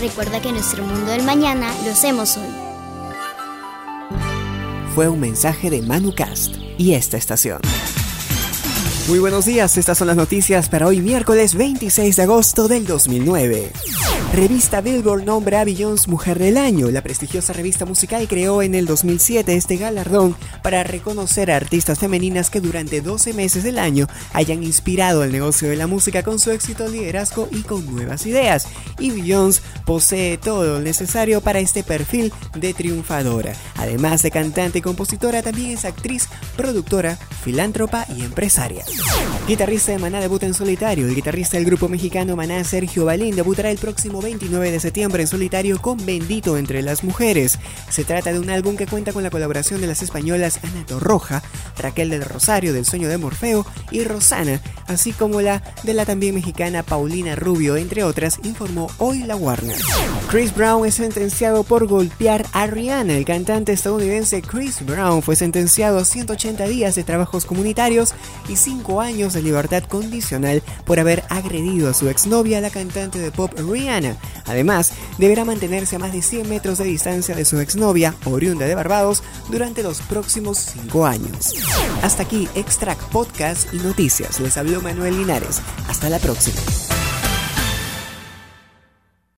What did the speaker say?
Recuerda que nuestro mundo del mañana lo hacemos hoy. Fue un mensaje de ManuCast y esta estación. Muy buenos días, estas son las noticias para hoy miércoles 26 de agosto del 2009. Revista Billboard nombra a Beyoncé Mujer del Año. La prestigiosa revista musical creó en el 2007 este galardón para reconocer a artistas femeninas que durante 12 meses del año hayan inspirado el negocio de la música con su éxito, liderazgo y con nuevas ideas. Y Beyoncé posee todo lo necesario para este perfil de triunfadora. Además de cantante y compositora, también es actriz, productora, filántropa y empresaria. Guitarrista de Maná debuta en solitario. El guitarrista del grupo mexicano Maná, Sergio Balín, debutará el próximo 29 de septiembre en solitario con Bendito entre las mujeres. Se trata de un álbum que cuenta con la colaboración de las españolas Ana Torroja, Raquel del Rosario del Sueño de Morfeo y Rosana, así como la de la también mexicana Paulina Rubio, entre otras, informó hoy la Warner. Chris Brown es sentenciado por golpear a Rihanna. El cantante estadounidense Chris Brown fue sentenciado a 180 días de trabajos comunitarios y 5 años de libertad condicional por haber agredido a su exnovia, la cantante de pop Rihanna. Además, deberá mantenerse a más de 100 metros de distancia de su exnovia, oriunda de Barbados, durante los próximos 5 años. Hasta aquí, Extract Podcast y Noticias. Les habló Manuel Linares. Hasta la próxima.